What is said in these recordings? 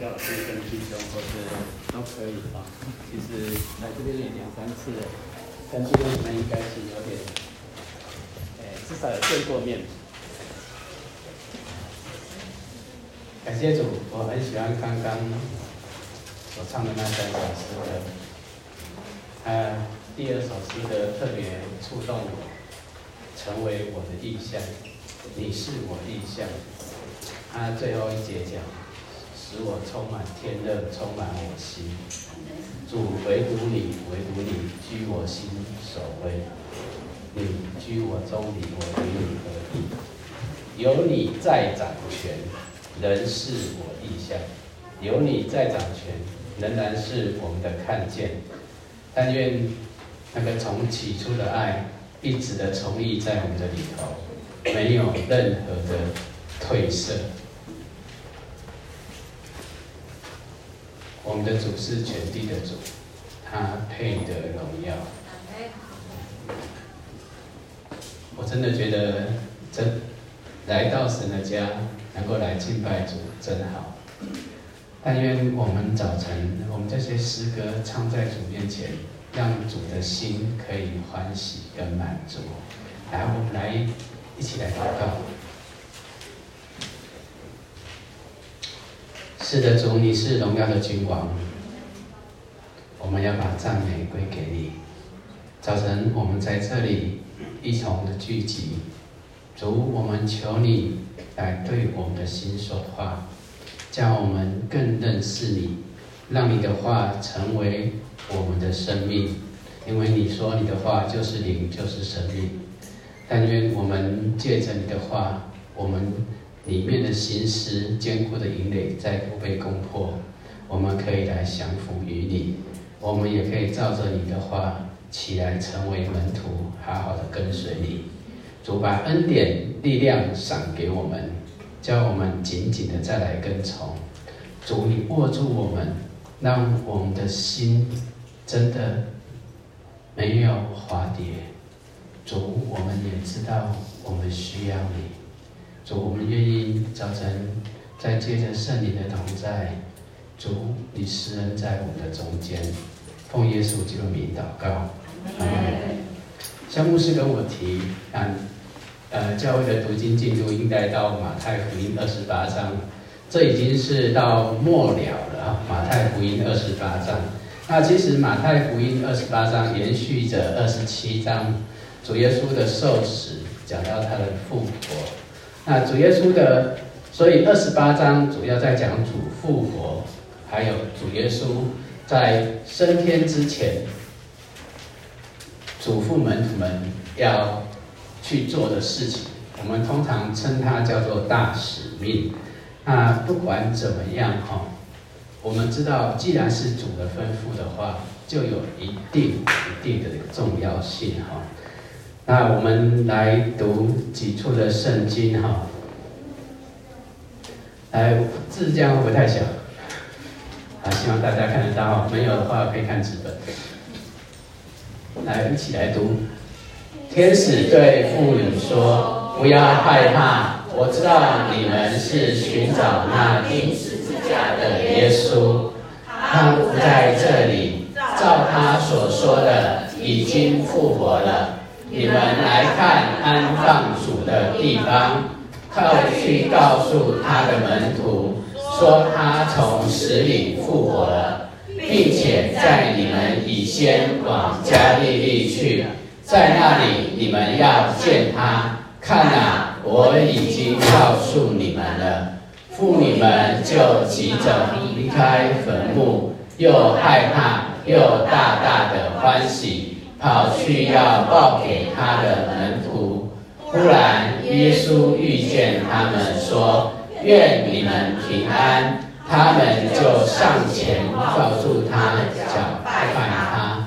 教师跟弟兄，或是都可以啊。其实来这边也两三次了，跟弟兄们应该是有点，哎，至少有见过面。感谢主，我很喜欢刚刚所唱的那三首诗歌。啊，第二首诗歌特别触动我，成为我的意象，你是我意象。他最后一节讲，使我充满天乐，充满我心。主唯独你，唯独你居我心首位，你居我中里，我与你合一。有你在掌权，仍是我意象；有你在掌权，仍然是我们的看见。但愿那个从起初的爱，一直的充溢在我们的里头，没有任何的褪色。我们的主是全地的主，他配得荣耀。我真的觉得，真来到神的家，能够来敬拜主，真好。但愿我们早晨，我们这些诗歌唱在主面前，让主的心可以欢喜跟满足。来，我们来一起来祷告。是的，主，你是荣耀的君王，我们要把赞美归给你。早晨，我们在这里一同的聚集，主，我们求你来对我们的心说话，叫我们更认识你，让你的话成为我们的生命。因为你说你的话就是灵，就是生命。但愿我们借着你的话，我们。里面的心思坚固的营垒再不被攻破，我们可以来降服于你，我们也可以照着你的话起来成为门徒，好好的跟随你。主把恩典力量赏给我们，叫我们紧紧的再来跟从。主，你握住我们，让我们的心真的没有滑跌。主，我们也知道我们需要你。主，我们愿意早晨再借着圣灵的同在，主，你施恩在我们的中间，奉耶稣基督名祷告。阿门。萧牧师跟我提，嗯，呃，教会的读经进度应该到马太福音二十八章，这已经是到末了了啊。马太福音二十八章，那其实马太福音二十八章延续着二十七章，主耶稣的受死，讲到他的复活。那主耶稣的，所以二十八章主要在讲主复活，还有主耶稣在升天之前，嘱咐门徒们要去做的事情。我们通常称它叫做大使命。那不管怎么样哈，我们知道，既然是主的吩咐的话，就有一定一定的重要性哈。那我们来读几处的圣经哈，来字这样不太小？啊，希望大家看得到，没有的话可以看纸本。来，一起来读。天使对妇女说：“不要害怕，我知道你们是寻找那钉十字架的耶稣，他不在这里，照他所说的，已经复活了。”你们来看安放主的地方，快去告诉他的门徒，说他从死里复活了，并且在你们以先往加利利去，在那里你们要见他。看哪，我已经告诉你们了。妇女们就急着离开坟墓，又害怕又大大的欢喜。跑去要报给他的门徒，忽然耶稣遇见他们，说：“愿你们平安。”他们就上前抱住他，脚拜他。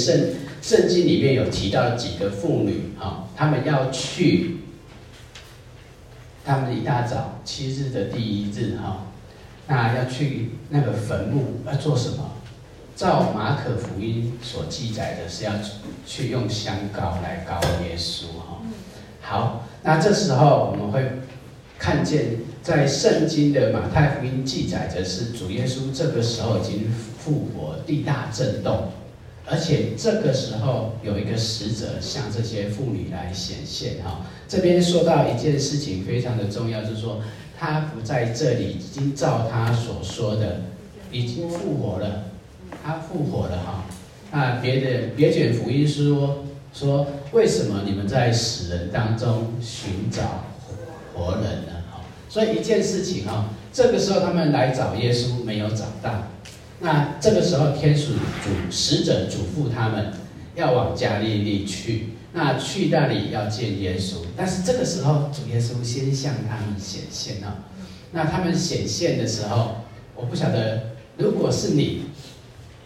圣圣经里面有提到几个妇女啊，她们要去，她们一大早七日的第一日哈，那要去那个坟墓要做什么？照马可福音所记载的是要去用香膏来膏耶稣哈。好，那这时候我们会看见在圣经的马太福音记载的是主耶稣这个时候已经复活，地大震动，而且这个时候有一个使者向这些妇女来显现哈。这边说到一件事情非常的重要，就是说他不在这里，已经照他所说的已经复活了。他复活了哈，那别的别卷福音说说，为什么你们在死人当中寻找活人呢？哈，所以一件事情哈，这个时候他们来找耶稣没有找到，那这个时候天使主使者嘱咐他们要往加利利去，那去那里要见耶稣，但是这个时候主耶稣先向他们显现了，那他们显现的时候，我不晓得如果是你。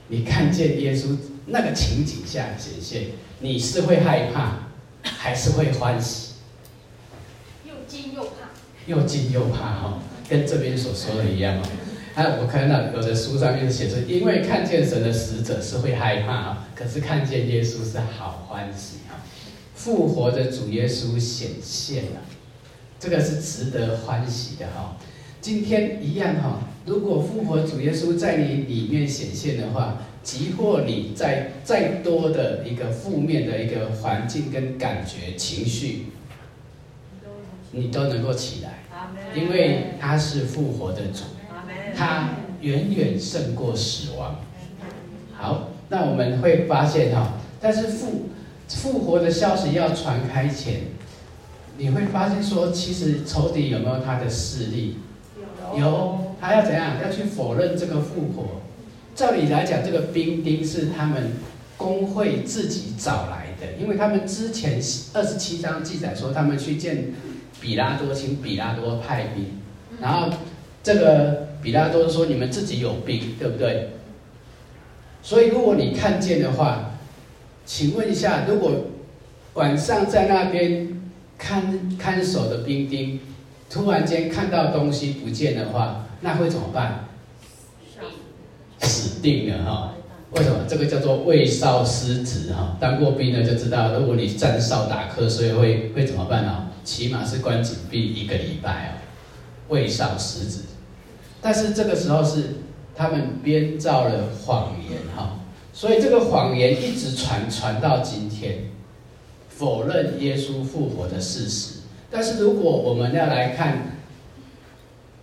你看见耶稣那个情景下显现，你是会害怕，还是会欢喜？又惊又怕。又惊又怕哈，跟这边所说的一样哦。啊，我看到有的书上面写着，因为看见神的使者是会害怕啊，可是看见耶稣是好欢喜啊。复活的主耶稣显现了，这个是值得欢喜的哈。今天一样哈，如果复活主耶稣在你里面显现的话，即或你在再多的一个负面的一个环境跟感觉情绪，你都能够起来，因为他是复活的主，他远远胜过死亡。好，那我们会发现哈，但是复复活的消息要传开前，你会发现说，其实仇敌有没有他的势力？有，他要怎样？要去否认这个复活。照理来讲，这个兵丁是他们工会自己找来的，因为他们之前二十七章记载说，他们去见比拉多，请比拉多派兵。然后这个比拉多说：“你们自己有病，对不对？”所以如果你看见的话，请问一下，如果晚上在那边看看守的兵丁。突然间看到东西不见的话，那会怎么办？死定了哈！为什么？这个叫做未哨失职哈。当过兵的就知道，如果你站哨打瞌睡，会会怎么办呢？起码是关禁闭一个礼拜哦。未哨失职，但是这个时候是他们编造了谎言哈，所以这个谎言一直传传到今天，否认耶稣复活的事实。但是如果我们要来看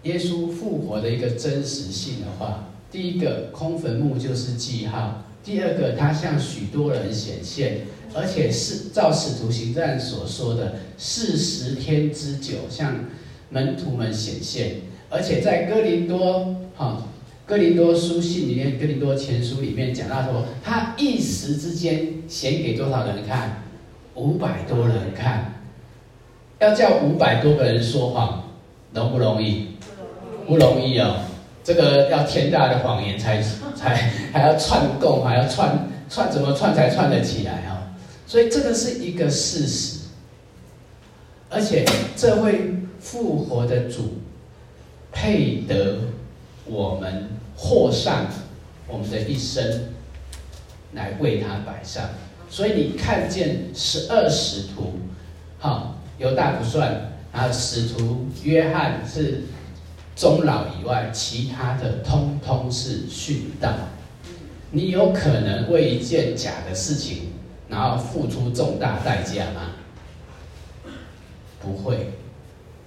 耶稣复活的一个真实性的话，第一个空坟墓就是记号；第二个，他向许多人显现，而且是照使徒行传所说的，四十天之久向门徒们显现，而且在哥林多哈哥林多书信里面，哥林多前书里面讲到说，他一时之间显给多少人看？五百多人看。要叫五百多个人说谎，容不容易？不容易哦。这个要天大的谎言才才还要串供，还要串串怎么串才串得起来哦。所以这个是一个事实，而且这位复活的主配得我们获上我们的一生来为他摆上。所以你看见十二使徒，哈。犹大不算，然后使徒约翰是终老以外，其他的通通是殉道。你有可能为一件假的事情，然后付出重大代价吗？不会，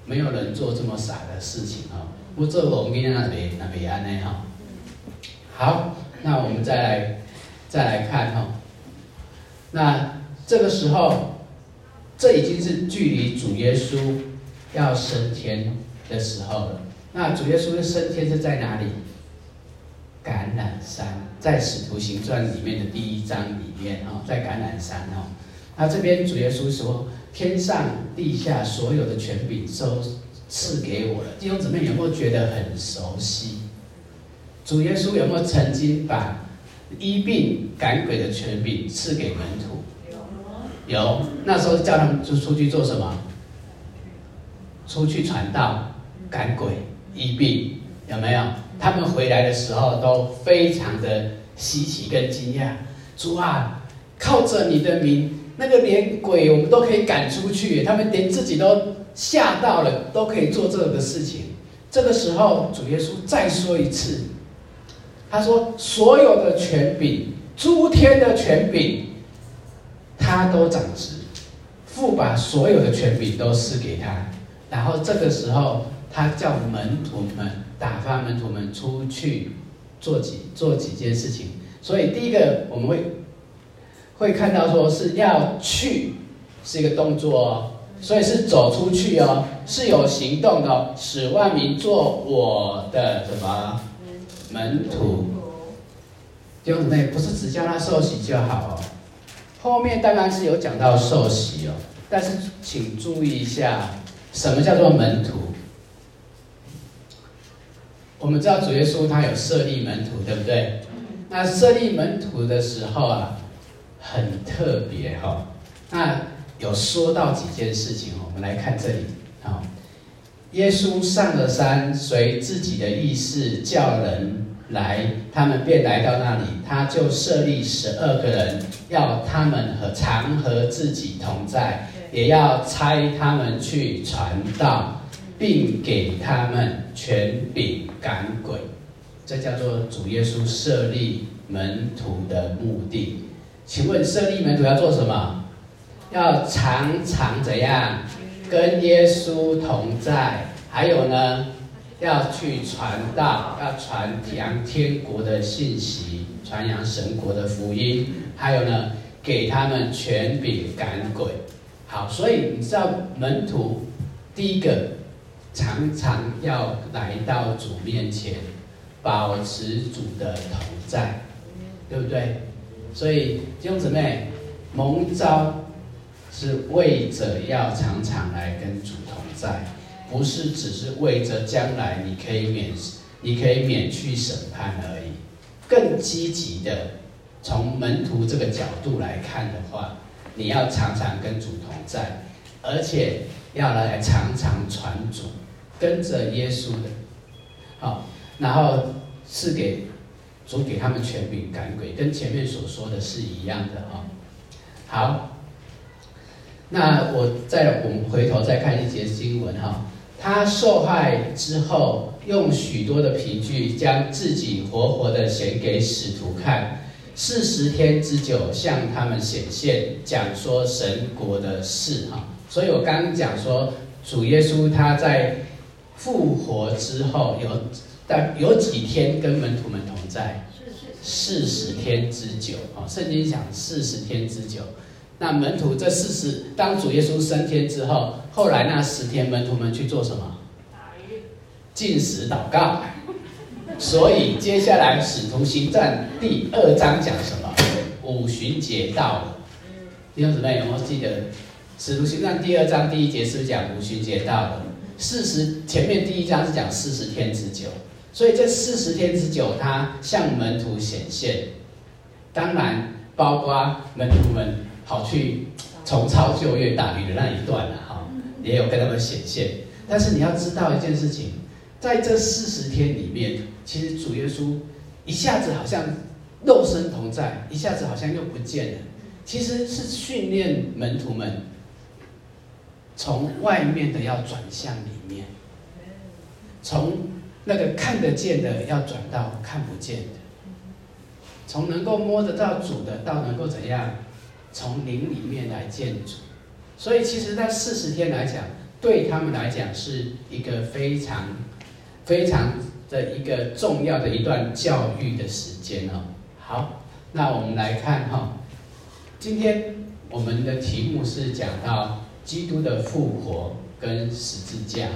没有人做这么傻的事情啊！不做我们那边那边安内哈。好，那我们再来再来看哈。那这个时候。这已经是距离主耶稣要升天的时候了。那主耶稣的升天是在哪里？橄榄山，在使徒行传里面的第一章里面哦，在橄榄山哦。那这边主耶稣说：“天上地下所有的权柄都赐给我了。”弟兄姊妹有没有觉得很熟悉？主耶稣有没有曾经把医病赶鬼的权柄赐给门徒？有。有。那时候叫他们就出去做什么？出去传道、赶鬼。医病有没有？他们回来的时候都非常的稀奇跟惊讶。主啊，靠着你的名，那个连鬼我们都可以赶出去，他们连自己都吓到了，都可以做这个事情。这个时候，主耶稣再说一次，他说：“所有的权柄，诸天的权柄，他都掌执，父把所有的权柄都赐给他。”然后这个时候。他叫门徒们打发门徒们出去做几做几件事情，所以第一个我们会会看到说是要去是一个动作哦，所以是走出去哦，是有行动的哦，使万民做我的什么门徒？弟兄姊妹，不是只叫他受洗就好哦，后面当然是有讲到受洗哦，但是请注意一下，什么叫做门徒？我们知道主耶稣他有设立门徒，对不对？那设立门徒的时候啊，很特别哈、哦。那有说到几件事情，我们来看这里啊。耶稣上了山，随自己的意思叫人来，他们便来到那里。他就设立十二个人，要他们和常和自己同在，也要差他们去传道。并给他们权柄赶鬼，这叫做主耶稣设立门徒的目的。请问设立门徒要做什么？要常常怎样跟耶稣同在？还有呢，要去传道，要传扬天国的信息，传扬神国的福音。还有呢，给他们权柄赶鬼。好，所以你知道门徒第一个。常常要来到主面前，保持主的同在，对不对？所以弟兄姊妹，蒙召是为着要常常来跟主同在，不是只是为着将来你可以免你可以免去审判而已。更积极的，从门徒这个角度来看的话，你要常常跟主同在，而且要来常常传主。跟着耶稣的，好，然后是给主给他们权柄赶鬼，跟前面所说的是一样的啊。好，那我再我们回头再看一节经文哈，他受害之后，用许多的凭据将自己活活的显给使徒看，四十天之久向他们显现，讲说神国的事哈。所以我刚讲说主耶稣他在。复活之后有，但有几天跟门徒们同在？四十天之久啊！圣经讲四十天之久。那门徒这四十，当主耶稣升天之后，后来那十天门徒们去做什么？进食祷告。所以接下来使徒行传第二章讲什么？五旬节到了。弟兄姊妹有没有记得？使徒行传第二章第一节是不是讲五旬节到了？四十前面第一章是讲四十天之久，所以这四十天之久，他向门徒显现，当然包括门徒们跑去重操旧约打鱼的那一段了哈，也有跟他们显现。但是你要知道一件事情，在这四十天里面，其实主耶稣一下子好像肉身同在，一下子好像又不见了，其实是训练门徒们。从外面的要转向里面，从那个看得见的要转到看不见的，从能够摸得到主的到能够怎样，从灵里面来见主。所以，其实，在四十天来讲，对他们来讲是一个非常、非常的一个重要的一段教育的时间哦。好，那我们来看哈，今天我们的题目是讲到。基督的复活跟十字架，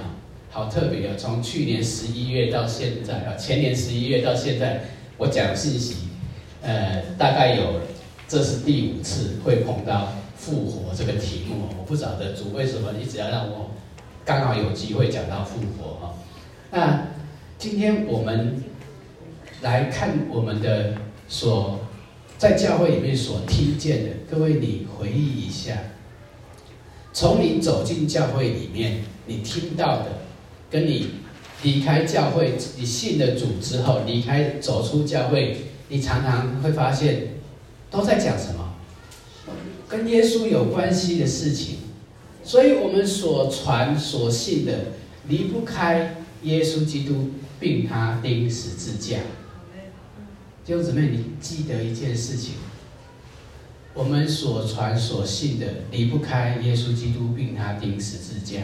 好特别哦！从去年十一月到现在啊，前年十一月到现在，我讲信息，呃，大概有这是第五次会碰到复活这个题目。我不晓得主为什么一直要让我刚好有机会讲到复活哈。那今天我们来看我们的所在教会里面所听见的，各位你回忆一下。从你走进教会里面，你听到的，跟你离开教会，你信了主之后离开走出教会，你常常会发现，都在讲什么？跟耶稣有关系的事情。所以我们所传所信的，离不开耶稣基督，并他钉十字架。弟兄姊妹，你记得一件事情。我们所传所信的离不开耶稣基督，并他钉十字架，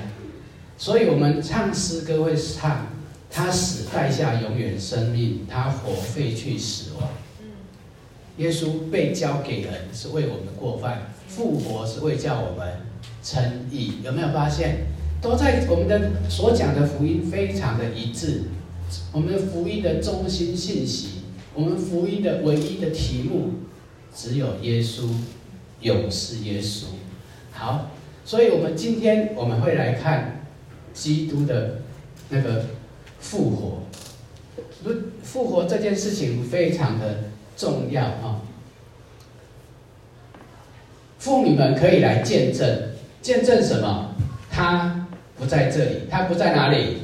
所以我们唱诗歌会唱：他死代下永远生命，他活废去死亡。耶稣被交给人是为我们过犯，复活是为叫我们称义。有没有发现？都在我们的所讲的福音非常的一致。我们的福音的中心信息，我们福音的唯一的题目。只有耶稣，永是耶稣。好，所以我们今天我们会来看基督的那个复活。复活这件事情非常的重要啊！妇女们可以来见证，见证什么？他不在这里，他不在哪里？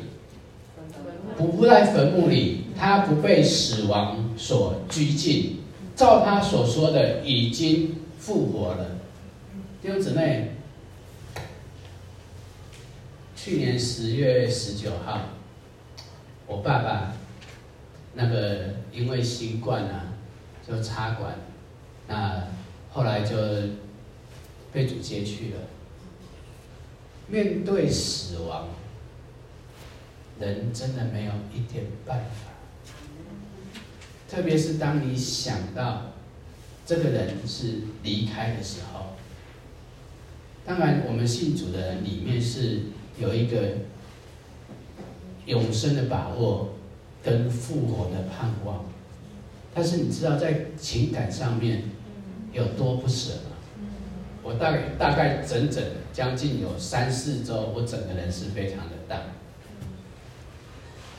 不不在坟墓里，他不被死亡所拘禁。照他所说的，已经复活了。弟兄姊妹，去年十月十九号，我爸爸那个因为新冠啊，就插管，那后来就被主接去了。面对死亡，人真的没有一点办法。特别是当你想到这个人是离开的时候，当然我们信主的人里面是有一个永生的把握跟复活的盼望，但是你知道在情感上面有多不舍吗？我大概大概整整将近有三四周，我整个人是非常的淡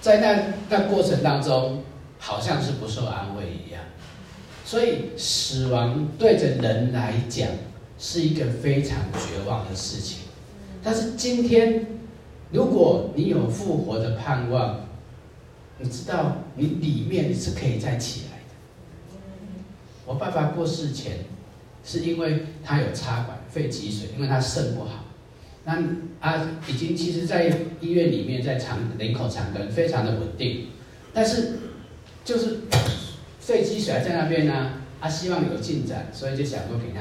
在那那过程当中。好像是不受安慰一样，所以死亡对着人来讲是一个非常绝望的事情。但是今天，如果你有复活的盼望，你知道你里面你是可以再起来的。我爸爸过世前，是因为他有插管肺积水，因为他肾不好，那他已经其实在医院里面在长人口长庚非常的稳定，但是。就是肺积水还在那边呢，他、啊、希望有进展，所以就想说给他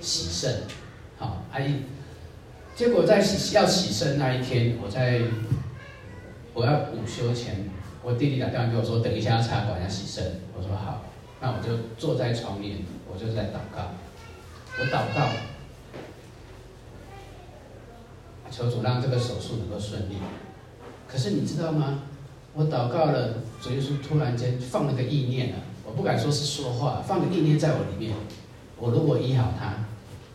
洗肾，好，阿姨，结果在洗要洗肾那一天，我在我要午休前，我弟弟打电话给我说，等一下要插管要洗肾，我说好，那我就坐在床边，我就在祷告，我祷告，求主让这个手术能够顺利，可是你知道吗？我祷告了，主耶稣突然间放了个意念了，我不敢说是说话，放个意念在我里面。我如果医好他，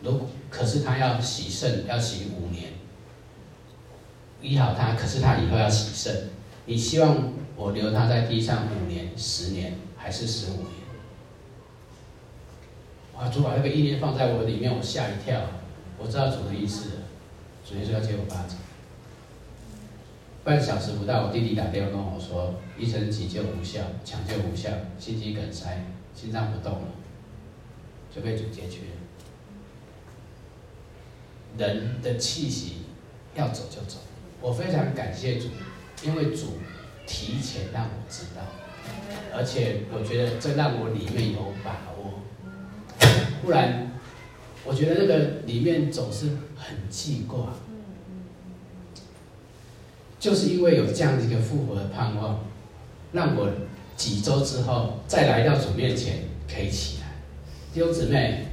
如果可是他要洗肾，要洗五年，医好他，可是他以后要洗肾，你希望我留他在地上五年、十年还是十五年？哇！主把那个意念放在我里面，我吓一跳，我知道主的意思了，主耶稣要接我巴掌。半小时不到，我弟弟打电话跟我说，医生急救无效，抢救无效，心肌梗塞，心脏不动了，就被主接去了。人的气息要走就走，我非常感谢主，因为主提前让我知道，而且我觉得这让我里面有把握，不然我觉得那个里面总是很记挂。就是因为有这样的一个复活的盼望，让我几周之后再来到主面前可以起来。弟兄姊妹，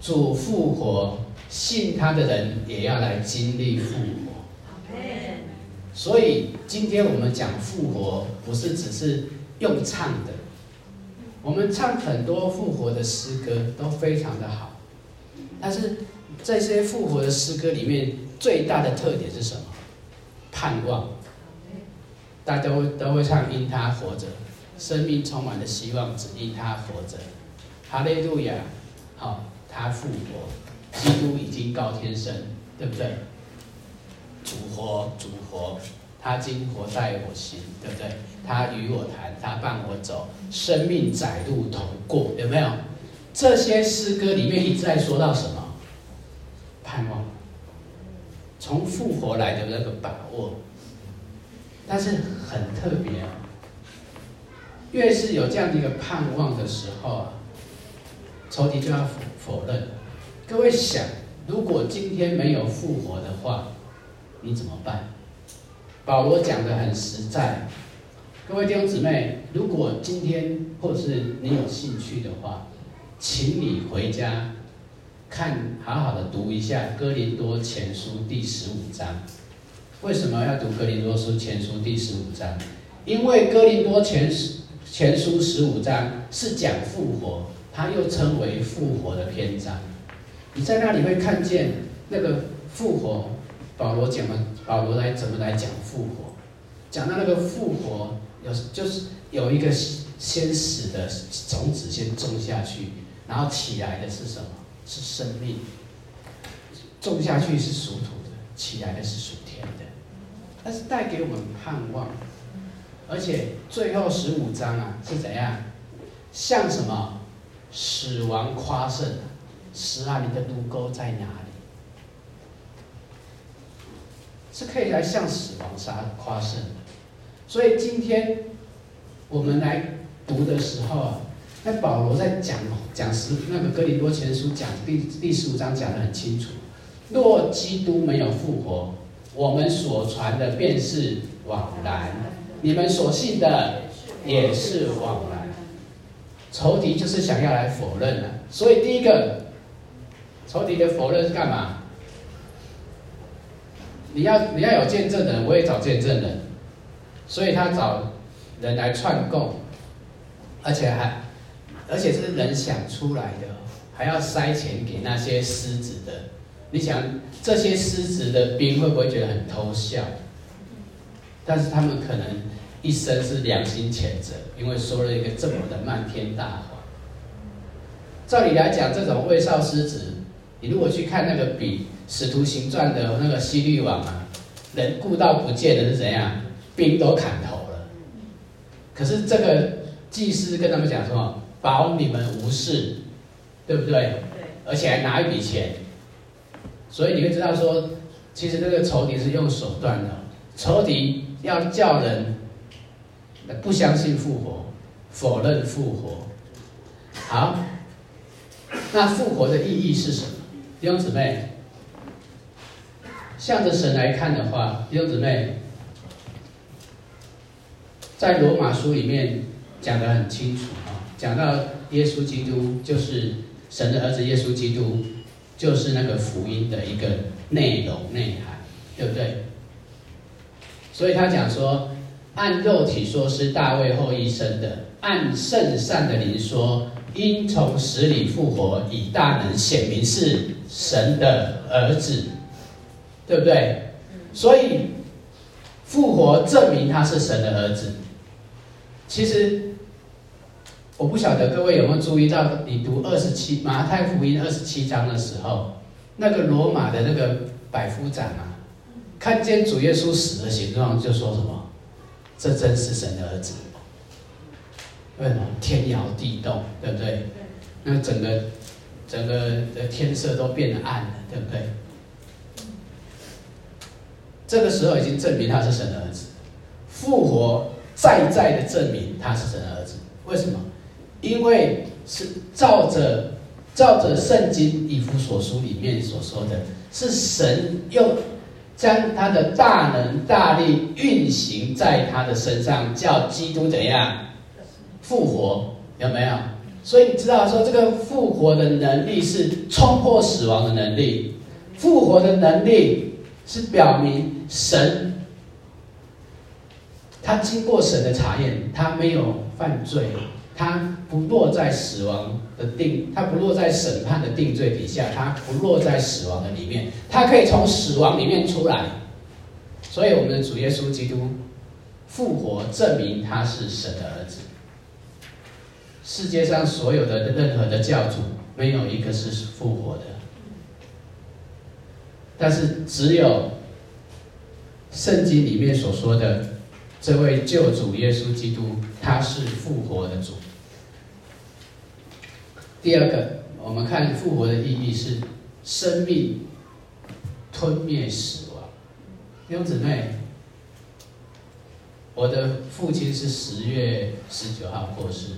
主复活，信他的人也要来经历复活。所以今天我们讲复活，不是只是用唱的。我们唱很多复活的诗歌都非常的好，但是这些复活的诗歌里面最大的特点是什么？盼望。大家都会都会唱因他活着，生命充满了希望，只因他活着。哈利路亚，好，他复活，基督已经高天升，对不对？主活，主活。他今活在我心，对不对？他与我谈，他伴我走，生命窄路同过，有没有？这些诗歌里面一直在说到什么？盼望，从复活来的那个把握。但是很特别，越是有这样的一个盼望的时候啊，仇敌就要否否认。各位想，如果今天没有复活的话，你怎么办？保罗讲得很实在，各位弟兄姊妹，如果今天或是你有兴趣的话，请你回家看，好好的读一下《哥林多前书》第十五章。为什么要读《哥林多书前书》第十五章？因为《哥林多前前书》十五章是讲复活，它又称为复活的篇章。你在那里会看见那个复活。保罗讲了，保罗来怎么来讲复活？讲到那个复活，有就是有一个先死的种子先种下去，然后起来的是什么？是生命。种下去是属土的，起来的是属天的。但是带给我们盼望，而且最后十五章啊是怎样？像什么？死亡夸胜，死啊！你的毒钩在哪里？是可以来向死亡杀夸胜的，所以今天我们来读的时候啊，那保罗在讲讲十那个哥林多前书讲第第十五章讲的很清楚，若基督没有复活，我们所传的便是枉然，你们所信的也是枉然。仇敌就是想要来否认的，所以第一个仇敌的否认是干嘛？你要你要有见证人，我也找见证人，所以他找人来串供，而且还而且是人想出来的，还要塞钱给那些失职的。你想这些失职的兵会不会觉得很偷笑？但是他们可能一生是良心谴责，因为说了一个这么的漫天大谎。照理来讲，这种未少失职，你如果去看那个比。使徒行传的那个希律王啊，人顾到不见的是怎样？兵都砍头了。可是这个祭司跟他们讲说：“保你们无事，对不对？对。而且还拿一笔钱。所以你会知道说，其实这个仇敌是用手段的。仇敌要叫人不相信复活，否认复活。好，那复活的意义是什么？弟兄姊妹。向着神来看的话，弟兄姊妹，在罗马书里面讲得很清楚啊，讲到耶稣基督就是神的儿子，耶稣基督就是那个福音的一个内容内涵，对不对？所以他讲说，按肉体说是大卫后裔生的，按圣善的灵说，因从死里复活，以大能显明是神的儿子。对不对？所以复活证明他是神的儿子。其实我不晓得各位有没有注意到，你读二十七马太福音二十七章的时候，那个罗马的那个百夫长啊，看见主耶稣死的形状，就说什么：“这真是神的儿子。”为什么？天摇地动，对不对？那整个整个的天色都变得暗了，对不对？这个时候已经证明他是神的儿子，复活再再的证明他是神的儿子。为什么？因为是照着照着圣经以弗所书里面所说的，是神又将他的大能大力运行在他的身上，叫基督怎样复活？有没有？所以你知道说这个复活的能力是冲破死亡的能力，复活的能力。是表明神他经过神的查验，他没有犯罪，他不落在死亡的定，他不落在审判的定罪底下，他不落在死亡的里面，他可以从死亡里面出来。所以，我们的主耶稣基督复活，证明他是神的儿子。世界上所有的任何的教主，没有一个是复活的，但是只有圣经里面所说的这位救主耶稣基督，他是复活的主。第二个，我们看复活的意义是生命吞灭死亡。弟兄姊妹，我的父亲是十月十九号过世。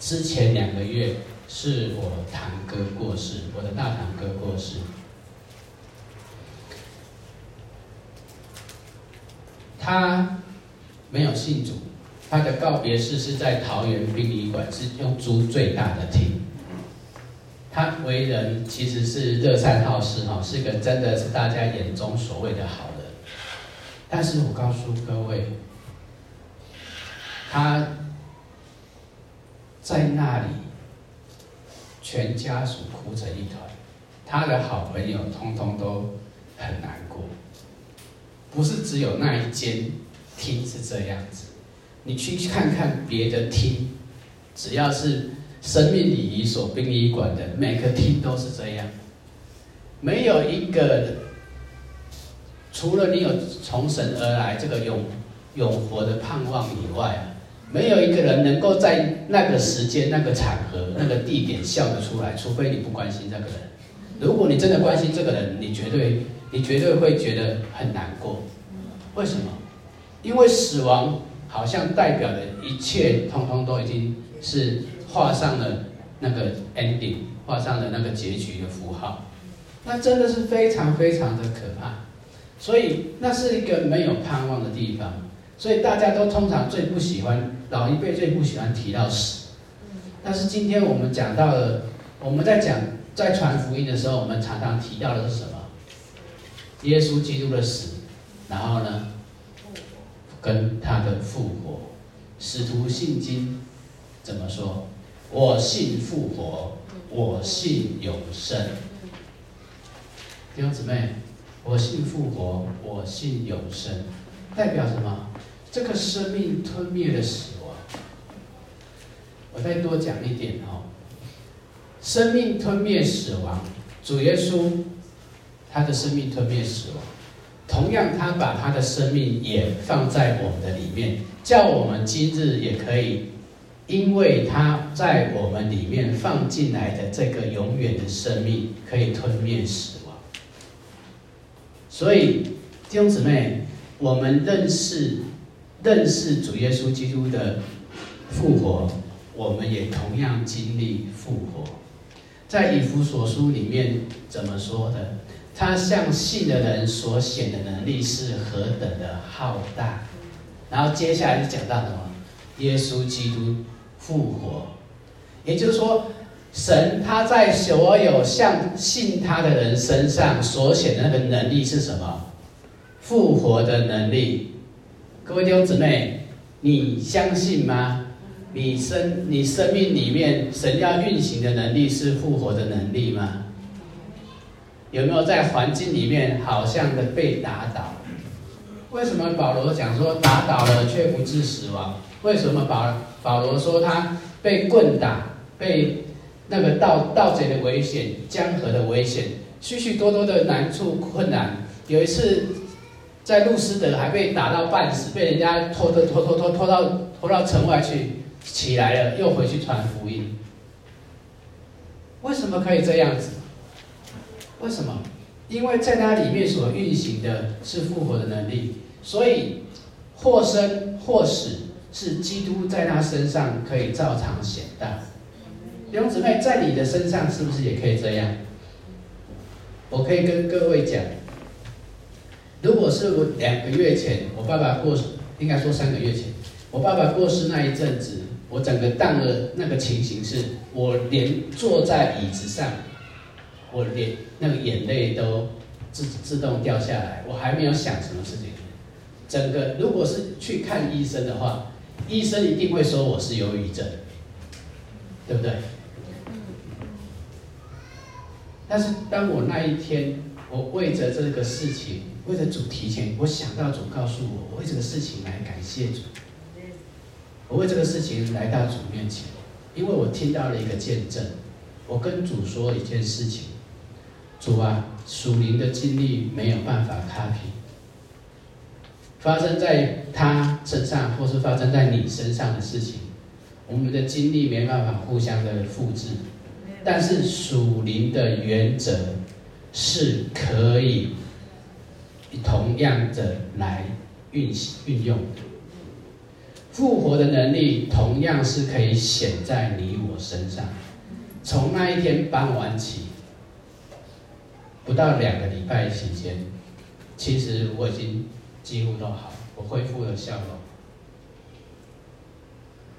之前两个月是我堂哥过世，我的大堂哥过世。他没有信主，他的告别式是在桃园殡仪馆，是用租最大的厅。他为人其实是乐善好施哈，是个真的是大家眼中所谓的好人。但是我告诉各位，他。在那里，全家属哭成一团，他的好朋友通通都很难过。不是只有那一间厅是这样子，你去看看别的厅，只要是生命礼仪所殡仪馆的每个厅都是这样，没有一个，除了你有从神而来这个永永活的盼望以外。没有一个人能够在那个时间、那个场合、那个地点笑得出来，除非你不关心这个人。如果你真的关心这个人，你绝对、你绝对会觉得很难过。为什么？因为死亡好像代表的一切，通通都已经是画上了那个 ending，画上了那个结局的符号。那真的是非常非常的可怕。所以那是一个没有盼望的地方。所以大家都通常最不喜欢。老一辈最不喜欢提到死，但是今天我们讲到了，我们在讲在传福音的时候，我们常常提到的是什么？耶稣基督的死，然后呢，跟他的复活。使徒信经怎么说？我信复活，我信永生。弟兄姊妹，我信复活，我信永生，代表什么？这个生命吞灭的死亡。我再多讲一点哦，生命吞灭死亡，主耶稣他的生命吞灭死亡，同样他把他的生命也放在我们的里面，叫我们今日也可以，因为他在我们里面放进来的这个永远的生命，可以吞灭死亡。所以弟兄姊妹，我们认识认识主耶稣基督的复活。我们也同样经历复活，在以弗所书里面怎么说的？他向信的人所显的能力是何等的浩大。然后接下来就讲到什么？耶稣基督复活，也就是说，神他在所有向信他的人身上所显的那个能力是什么？复活的能力。各位弟兄姊妹，你相信吗？你生你生命里面神要运行的能力是复活的能力吗？有没有在环境里面好像的被打倒？为什么保罗讲说打倒了却不致死亡？为什么保保罗说他被棍打，被那个盗盗贼的危险、江河的危险、许许多多的难处困难？有一次在路斯德还被打到半死，被人家拖拖拖拖拖拖到拖到城外去。起来了，又回去传福音。为什么可以这样子？为什么？因为在它里面所运行的是复活的能力，所以或生或死是基督在他身上可以照常显大。弟兄姊妹，在你的身上是不是也可以这样？我可以跟各位讲，如果是我两个月前，我爸爸过世，应该说三个月前，我爸爸过世那一阵子。我整个荡的那个情形是，我连坐在椅子上，我连那个眼泪都自自动掉下来。我还没有想什么事情，整个如果是去看医生的话，医生一定会说我是忧郁症，对不对？但是当我那一天，我为着这个事情，为着主提前，我想到主告诉我，我为这个事情来感谢主，我为这个事情来到主面前，因为我听到了一个见证，我跟主说一件事情，主啊，属灵的经历没有办法 copy，发生在他身上或是发生在你身上的事情，我们的经历没办法互相的复制。但是属灵的原则是可以同样的来运行运用，复活的能力同样是可以显在你我身上。从那一天傍晚起，不到两个礼拜期间，其实我已经几乎都好，我恢复了笑容。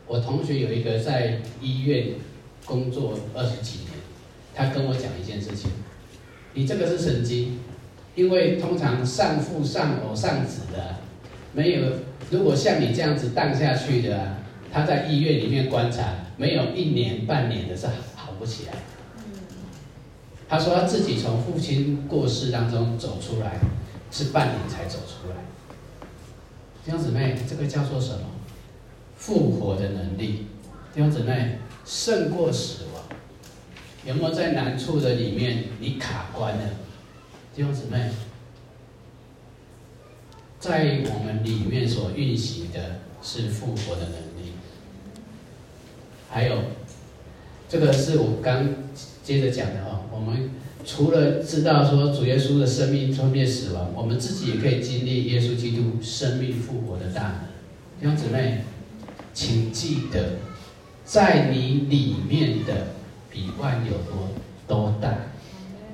我同学有一个在医院。工作二十几年，他跟我讲一件事情，你这个是神经，因为通常上父上偶上子的，没有，如果像你这样子荡下去的，他在医院里面观察，没有一年半年的是好不起来。他说他自己从父亲过世当中走出来，是半年才走出来。弟兄姊妹，这个叫做什么？复活的能力。弟兄姊妹。胜过死亡，有没有在难处的里面你卡关了？弟兄姊妹，在我们里面所运行的是复活的能力。还有，这个是我刚接着讲的哦。我们除了知道说主耶稣的生命吞灭死亡，我们自己也可以经历耶稣基督生命复活的大能。弟兄姊妹，请记得。在你里面的比万有多都大，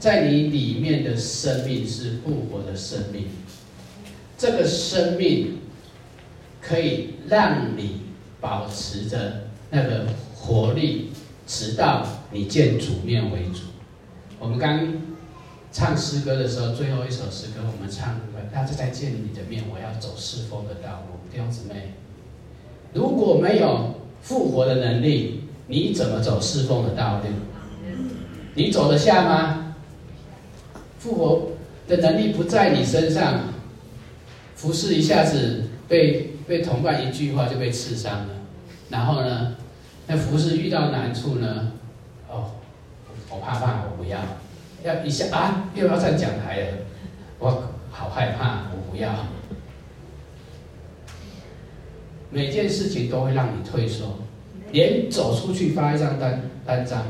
在你里面的生命是复活的生命，这个生命可以让你保持着那个活力，直到你见主面为主。我们刚唱诗歌的时候，最后一首诗歌我们唱过，他是在见你的面，我要走侍奉的道路。弟兄姊妹，如果没有。复活的能力，你怎么走侍奉的道路？你走得下吗？复活的能力不在你身上，服侍一下子被被同伴一句话就被刺伤了，然后呢，那服侍遇到难处呢？哦，我怕怕，我不要，要一下啊，又要上讲台了，我好害怕，我不要。每件事情都会让你退缩，连走出去发一张单单张，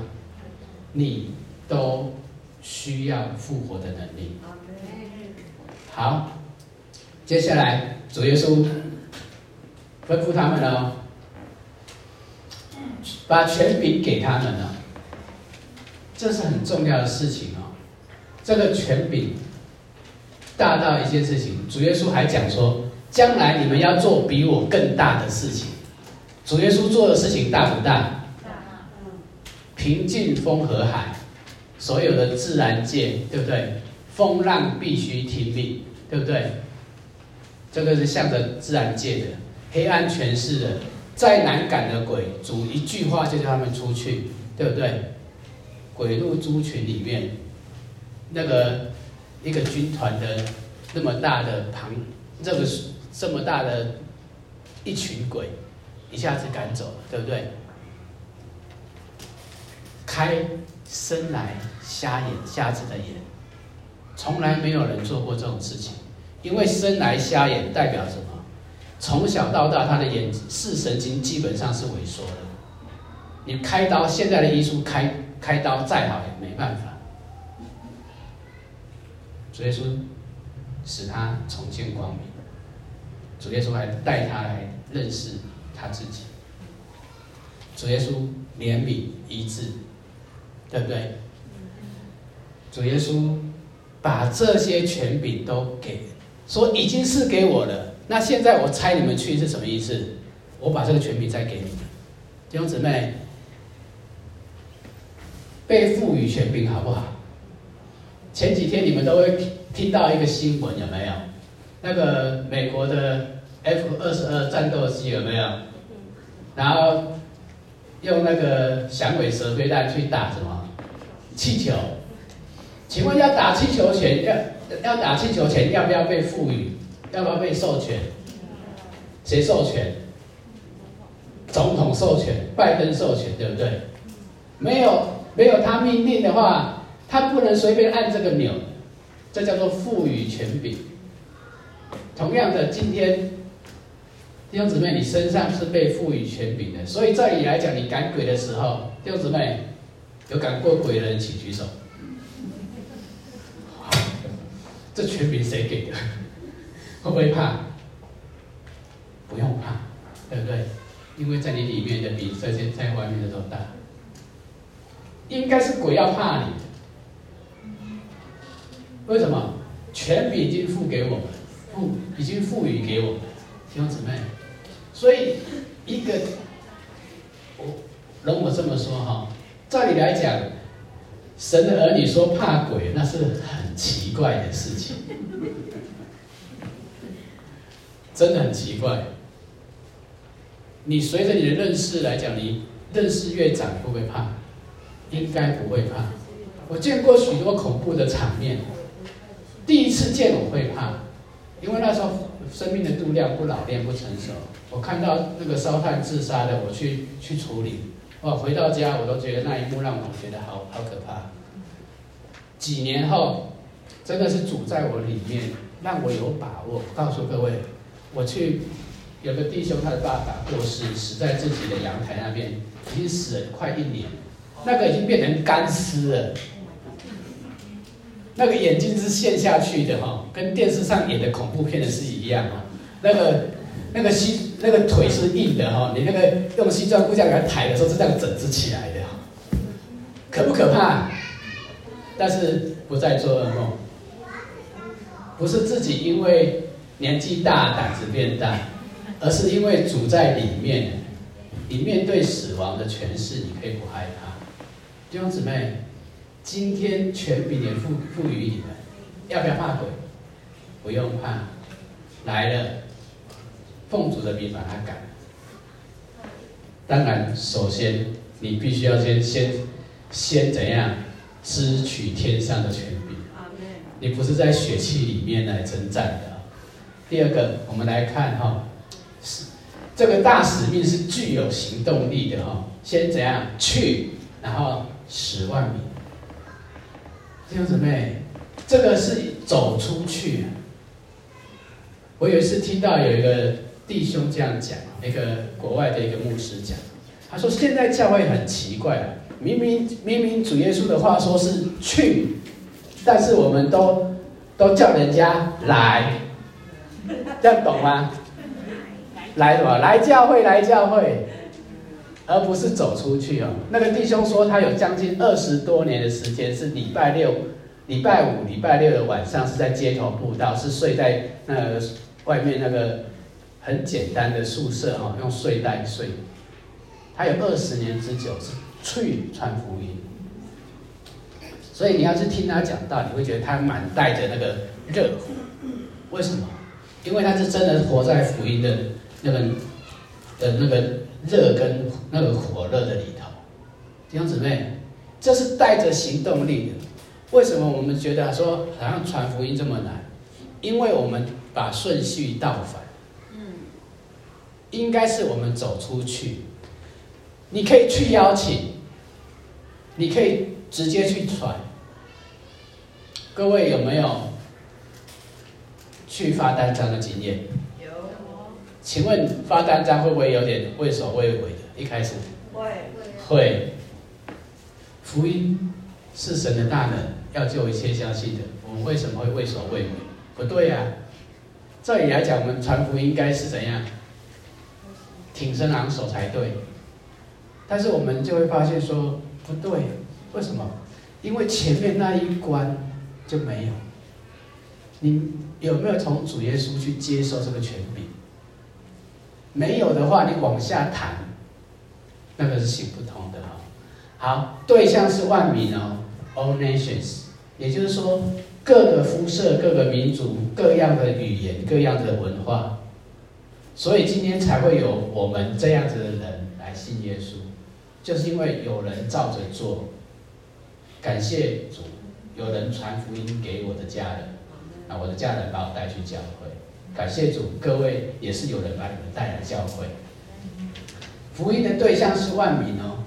你都需要复活的能力。好，接下来主耶稣吩咐他们哦，把权柄给他们了，这是很重要的事情哦。这个权柄大到一件事情，主耶稣还讲说。将来你们要做比我更大的事情。主耶稣做的事情大不大？大。平静风和海，所有的自然界，对不对？风浪必须听命，对不对？这个是向着自然界的。黑暗权势的，再难赶的鬼，主一句话就叫他们出去，对不对？鬼入猪群里面，那个一个军团的那么大的庞，这个。这么大的一群鬼，一下子赶走了，对不对？开生来瞎眼瞎子的眼，从来没有人做过这种事情。因为生来瞎眼代表什么？从小到大，他的眼视神经基本上是萎缩的。你开刀，现在的医术开开刀再好也没办法。所以说，使他重见光明。主耶稣还带他来认识他自己。主耶稣怜悯医治，对不对？主耶稣把这些权柄都给，说已经是给我了。那现在我差你们去是什么意思？我把这个权柄再给你们，弟兄姊妹，被赋予权柄好不好？前几天你们都会听到一个新闻，有没有？那个美国的 F 二十二战斗机有没有？然后用那个响尾蛇飞弹去打什么气球？请问要打气球前要要打气球前要不要被赋予？要不要被授权？谁授权？总统授权，拜登授权，对不对？没有没有他命令的话，他不能随便按这个钮，这叫做赋予权柄。同样的，今天弟兄姊妹，你身上是被赋予权柄的，所以在你来讲，你赶鬼的时候，弟兄姊妹有赶过鬼的人请举手。这权柄谁给的？会不会怕？不用怕，对不对？因为在你里面的比这些在外面的都大。应该是鬼要怕你，为什么？权柄已经赋给我们，赋已经赋予给我们，弟兄姊妹。所以一个，我容我这么说哈，照理来讲，神的儿女说怕鬼，那是很奇怪的事情，真的很奇怪。你随着你的认识来讲，你认识越长，会不会怕？应该不会怕。我见过许多恐怖的场面，第一次见我会怕，因为那时候生命的度量不老练、不成熟。我看到那个烧炭自杀的，我去去处理。哇，回到家我都觉得那一幕让我觉得好好可怕。几年后，真的是主在我里面，让我有把握。告诉各位，我去。有个弟兄，他的爸爸过世，死在自己的阳台那边，已经死了快一年，那个已经变成干尸了，那个眼睛是陷下去的哈，跟电视上演的恐怖片的是一样哈，那个那个心那个腿是硬的哈，你那个用西装裤这样给他抬的时候是这样整直起来的，可不可怕？但是不再做噩梦，不是自己因为年纪大胆子变大。而是因为主在里面，你面对死亡的权势，你可以不害怕。弟兄姊妹，今天权柄也赋赋予你们，要不要怕鬼？不用怕，来了，奉主的名把它赶。当然，首先你必须要先先先怎样，支取天上的权柄。你不是在血气里面来征战的。第二个，我们来看哈。是这个大使命是具有行动力的哈，先怎样去，然后十万米，弟兄姊妹，这个是走出去。我有一次听到有一个弟兄这样讲，一个国外的一个牧师讲，他说现在教会很奇怪，明明明明主耶稣的话说是去，但是我们都都叫人家来，这样懂吗？来什么？来教会，来教会，而不是走出去哦。那个弟兄说，他有将近二十多年的时间，是礼拜六、礼拜五、礼拜六的晚上是在街头布道，是睡在那个外面那个很简单的宿舍哈，用睡袋睡。他有二十年之久是去传福音，所以你要是听他讲道，你会觉得他满带着那个热火。为什么？因为他是真的活在福音的。那个的那个热跟那个火热的里头，弟兄姊妹，这是带着行动力的。为什么我们觉得说好像传福音这么难？因为我们把顺序倒反。嗯，应该是我们走出去。你可以去邀请，你可以直接去传。各位有没有去发单张的经验？有请问发单张会不会有点畏首畏尾的？一开始会会。福音是神的大能，要救一切相信的。我们为什么会畏首畏尾？不对呀、啊。照理来讲，我们传福音应该是怎样？挺身昂首才对。但是我们就会发现说不对，为什么？因为前面那一关就没有。你有没有从主耶稣去接受这个权柄？没有的话，你往下谈，那个是行不通的哈。好，对象是万民哦，all nations，也就是说各个肤色、各个民族、各样的语言、各样的文化，所以今天才会有我们这样子的人来信耶稣，就是因为有人照着做。感谢主，有人传福音给我的家人，啊，我的家人把我带去教会。感谢主，各位也是有人把你们带来教会。福音的对象是万民哦，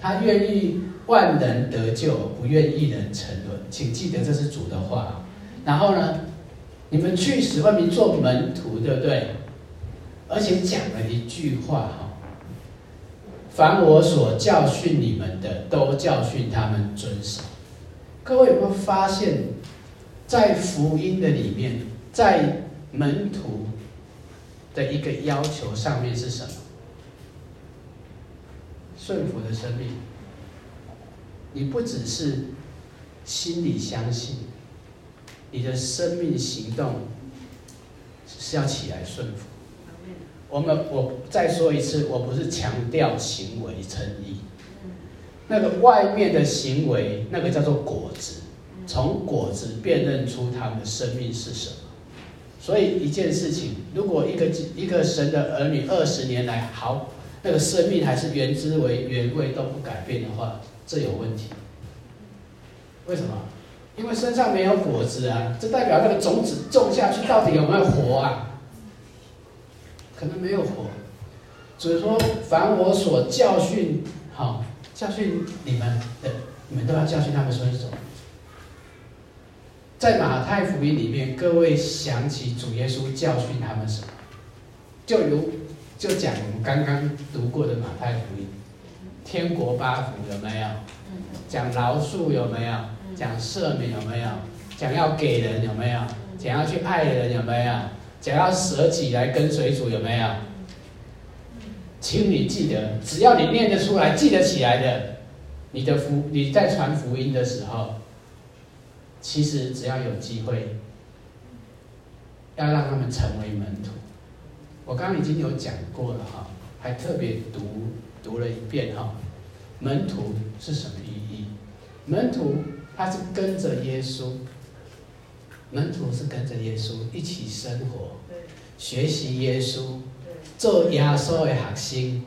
他愿意万人得救，不愿一人沉沦。请记得这是主的话。然后呢，你们去使万民做门徒，对不对？而且讲了一句话哈，凡我所教训你们的，都教训他们遵守。各位有没有发现，在福音的里面，在门徒的一个要求上面是什么？顺服的生命。你不只是心里相信，你的生命行动是要起来顺服。我们我再说一次，我不是强调行为称义，那个外面的行为，那个叫做果子，从果子辨认出他们的生命是什么。所以一件事情，如果一个一个神的儿女二十年来好，那个生命还是原汁为原味都不改变的话，这有问题。为什么？因为身上没有果子啊，这代表那个种子种下去到底有没有活啊？可能没有活。所以说，凡我所教训，好教训你们的，你们都要教训他们遵守。在马太福音里面，各位想起主耶稣教训他们什么？就如就讲我们刚刚读过的马太福音，天国八福有没有？讲饶恕有没有？讲赦免有没有？讲要给人有没有？讲要去爱人有没有？想要舍己来跟随主有没有？请你记得，只要你念得出来、记得起来的，你的福你在传福音的时候。其实只要有机会，要让他们成为门徒。我刚刚已经有讲过了哈，还特别读读了一遍哈。门徒是什么意义？门徒他是跟着耶稣，门徒是跟着耶稣一起生活，学习耶稣，做耶稣的学生。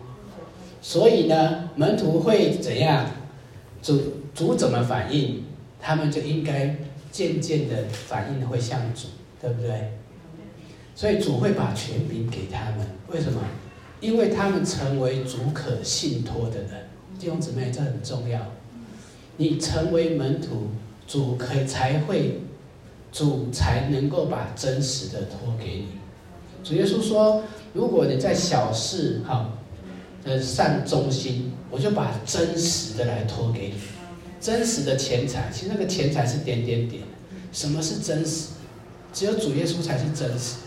所以呢，门徒会怎样？主主怎么反应？他们就应该渐渐的反应会像主，对不对？所以主会把权柄给他们，为什么？因为他们成为主可信托的人。弟兄姊妹，这很重要。你成为门徒，主可以才会，主才能够把真实的托给你。主耶稣说：“如果你在小事哈，呃，善忠心，我就把真实的来托给你。”真实的钱财，其实那个钱财是点点点。什么是真实？只有主耶稣才是真实。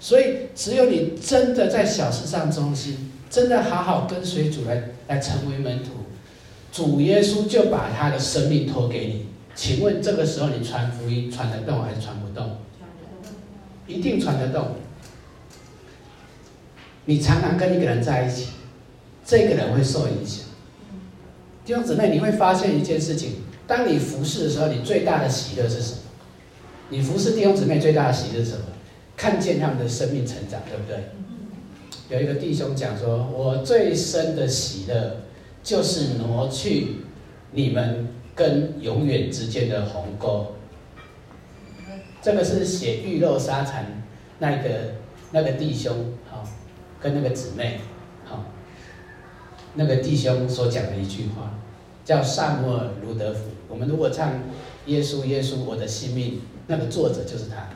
所以，只有你真的在小事上忠心，真的好好跟随主来来成为门徒，主耶稣就把他的生命托给你。请问这个时候你传福音传得动还是传不动？一定传得动。你常常跟一个人在一起，这个人会受影响。弟兄姊妹，你会发现一件事情：当你服侍的时候，你最大的喜乐是什么？你服侍弟兄姊妹最大的喜乐是什么？看见他们的生命成长，对不对？有一个弟兄讲说：“我最深的喜乐，就是挪去你们跟永远之间的鸿沟。”这个是写玉漏沙残那个那个弟兄，好，跟那个姊妹。那个弟兄所讲的一句话，叫撒母耳鲁德福。我们如果唱“耶稣，耶稣，我的性命”，那个作者就是他。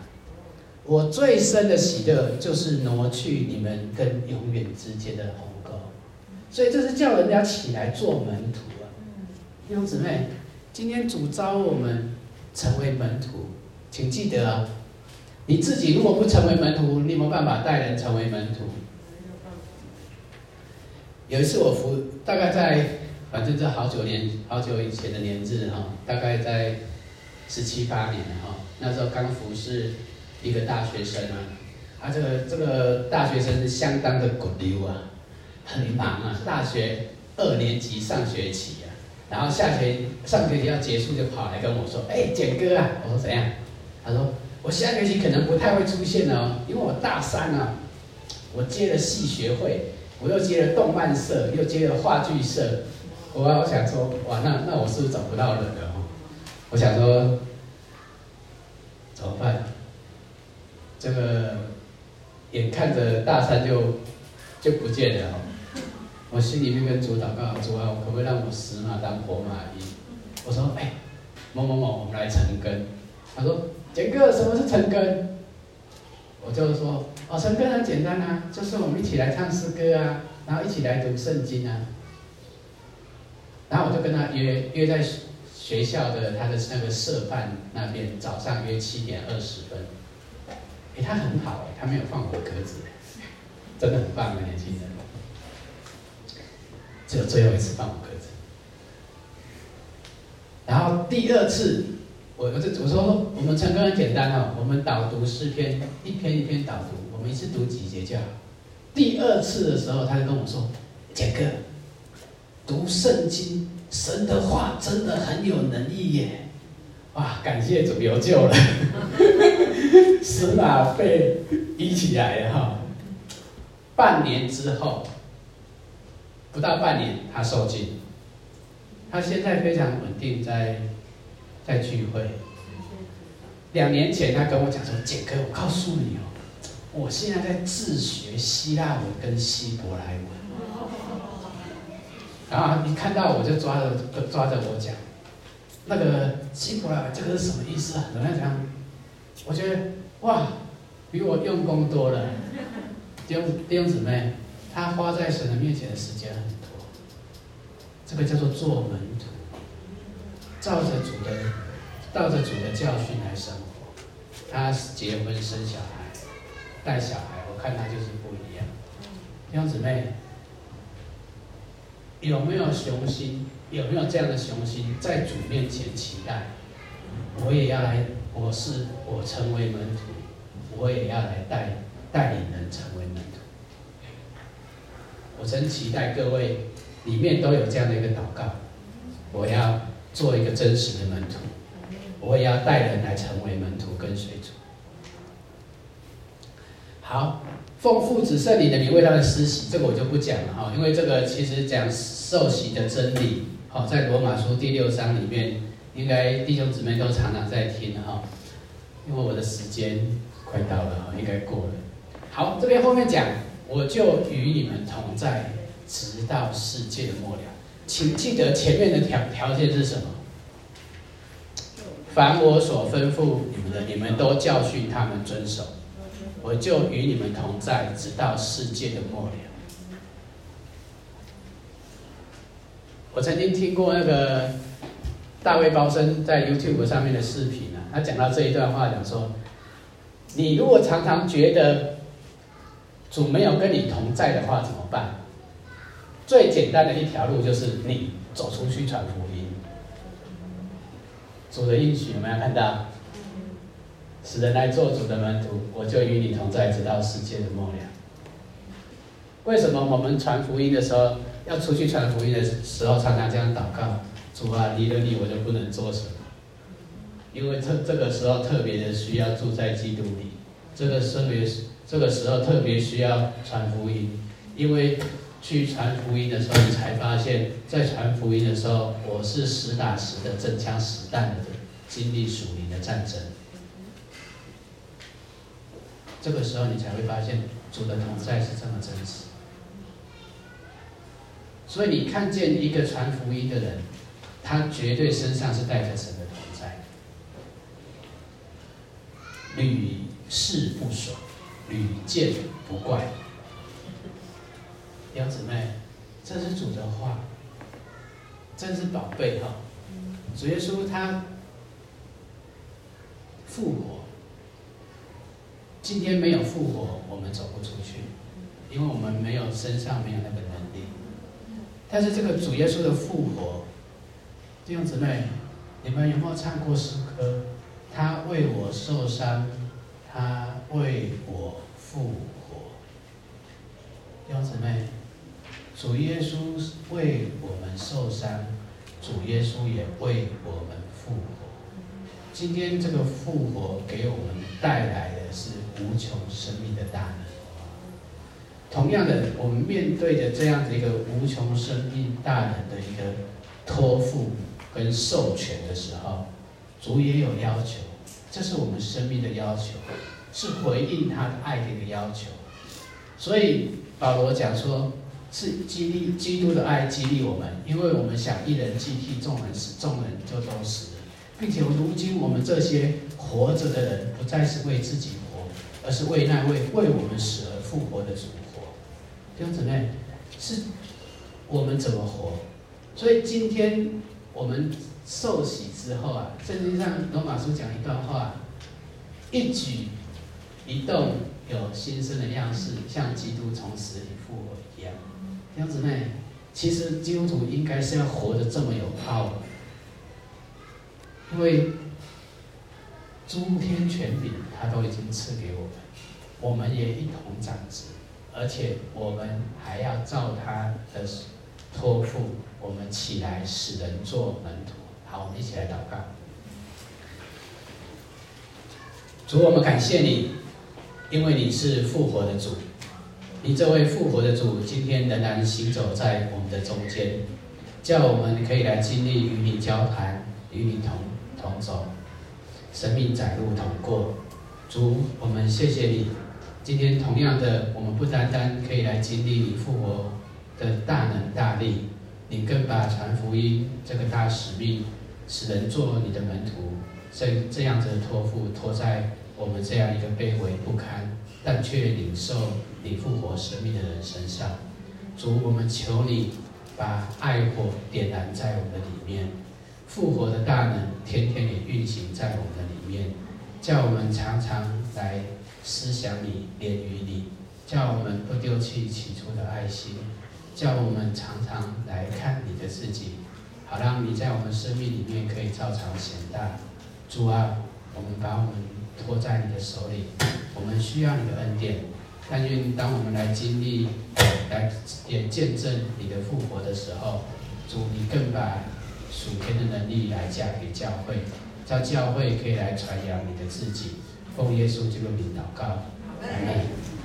我最深的喜乐，就是挪去你们跟永远之间的鸿沟。所以这是叫人家起来做门徒啊！弟兄姊妹，今天主召我们成为门徒，请记得啊，你自己如果不成为门徒，你有没有办法带人成为门徒？有一次我服，大概在，反正这好久年，好久以前的年日哈，大概在十七八年哈，那时候刚服侍一个大学生啊，啊这个这个大学生是相当的滚溜啊，很忙啊，大学二年级上学期，然后下学上学期要结束就跑来跟我说，哎简哥啊，我说怎样？他说我下学期可能不太会出现哦，因为我大三啊，我接了戏学会，我又接了动漫社，又接了话剧社，我我想说，哇，那那我是不是找不到人了哦？我想说，怎么办？这个眼看着大三就就不见了哦，我心里面跟主祷告，主啊，我可不可以让我死马当活马医？我说，哎，某某某，我们来成根。他说，杰哥，什么是成根？我就说，哦，成根很简单啊，就是我们一起来唱诗歌啊，然后一起来读圣经啊。然后我就跟他约约在学校的他的那个社办那边，早上约七点二十分。哎，他很好哎，他没有放我的鸽子，真的很棒的年轻人。只有最后一次放我鸽子。然后第二次，我我这我说我们成根很简单哦，我们导读诗篇，一篇一篇导读，我们一次读几节就好。第二次的时候，他就跟我说：“杰哥，读圣经，神的话真的很有能力耶。”哇，感谢主有救了，死马被医起来了哈。半年之后，不到半年，他受浸。他现在非常稳定在，在聚会。两年前，他跟我讲说：“杰哥，我告诉你哦，我现在在自学希腊文跟希伯来文。”然后一看到我就抓着抓着我讲。那个希伯来，这个是什么意思啊？怎么样？我觉得哇，比我用功多了。弟兄弟兄姊妹，他花在神的面前的时间很多。这个叫做做门徒，照着主的，照着主的教训来生活。他结婚生小孩，带小孩，我看他就是不一样。弟兄姊妹，有没有雄心？有没有这样的雄心，在主面前期待？我也要来，我是我成为门徒，我也要来带带领人成为门。我真期待各位里面都有这样的一个祷告，我要做一个真实的门徒，我也要带人来成为门徒，跟随主。好，奉父子圣灵的名为他们施洗，这个我就不讲了哈，因为这个其实讲受洗的真理。好，在罗马书第六章里面，应该弟兄姊妹都常常在听哈。因为我的时间快到了哈，应该过了。好，这边后面讲，我就与你们同在，直到世界的末了。请记得前面的条条件是什么？凡我所吩咐你们的，你们都教训他们遵守。我就与你们同在，直到世界的末了。我曾经听过那个大卫鲍森在 YouTube 上面的视频啊，他讲到这一段话，讲说：你如果常常觉得主没有跟你同在的话，怎么办？最简单的一条路就是你走出去传福音。主的应许有没有看到？使人来做主的门徒，我就与你同在，直到世界的末了。为什么我们传福音的时候？要出去传福音的时候，常常这样祷告：主啊，离了你，我就不能做什么。因为这这个时候特别的需要住在基督里，这个特别这个时候特别需要传福音。因为去传福音的时候，你才发现，在传福音的时候，我是实打实的真枪实弹的经历属灵的战争。这个时候，你才会发现主的同在是这么真实。所以你看见一个传福音的人，他绝对身上是带着神的同在，屡试不爽，屡见不怪。杨姊妹，这是主的话，真是宝贝哈！主耶稣他复活，今天没有复活，我们走不出去，因为我们没有身上没有那个能力。但是这个主耶稣的复活，弟兄姊妹，你们有没有唱过诗歌？他为我受伤，他为我复活。弟兄姊妹，主耶稣为我们受伤，主耶稣也为我们复活。今天这个复活给我们带来的是无穷生命的大能。同样的，我们面对着这样的一个无穷生命大能的一个托付跟授权的时候，主也有要求，这是我们生命的要求，是回应他的爱的一个要求。所以保罗讲说，是激励基督的爱激励我们，因为我们想一人既替众人死，众人就都死了，并且如今我们这些活着的人，不再是为自己活，而是为那位为我们死而复活的主活。弟兄姊妹，是我们怎么活？所以今天我们受洗之后啊，圣经上罗马书讲一段话，一举一动。有新生的样式，像基督从死里复活一样。这样子呢，其实基督徒应该是要活得这么有 power，因为诸天权柄他都已经赐给我们，我们也一同长子，而且我们还要照他的托付，我们起来使人做门徒。好，我们一起来祷告。主，我们感谢你。因为你是复活的主，你这位复活的主今天仍然行走在我们的中间，叫我们可以来经历与你交谈，与你同同走，生命窄路同过。主，我们谢谢你。今天同样的，我们不单单可以来经历你复活的大能大力，你更把传福音这个大使命，使人做你的门徒，这这样子的托付托在。我们这样一个卑微不堪，但却领受你复活生命的人身上，主，我们求你把爱火点燃在我们的里面，复活的大能天天也运行在我们的里面，叫我们常常来思想你、恋于你，叫我们不丢弃起初的爱心，叫我们常常来看你的自己，好让你在我们生命里面可以照常显大。主啊，我们把我们。托在你的手里，我们需要你的恩典。但愿当我们来经历、来也见证你的复活的时候，主，你更把属天的能力来加给教会，叫教会可以来传扬你的自己。奉耶稣这个名祷告，阿门。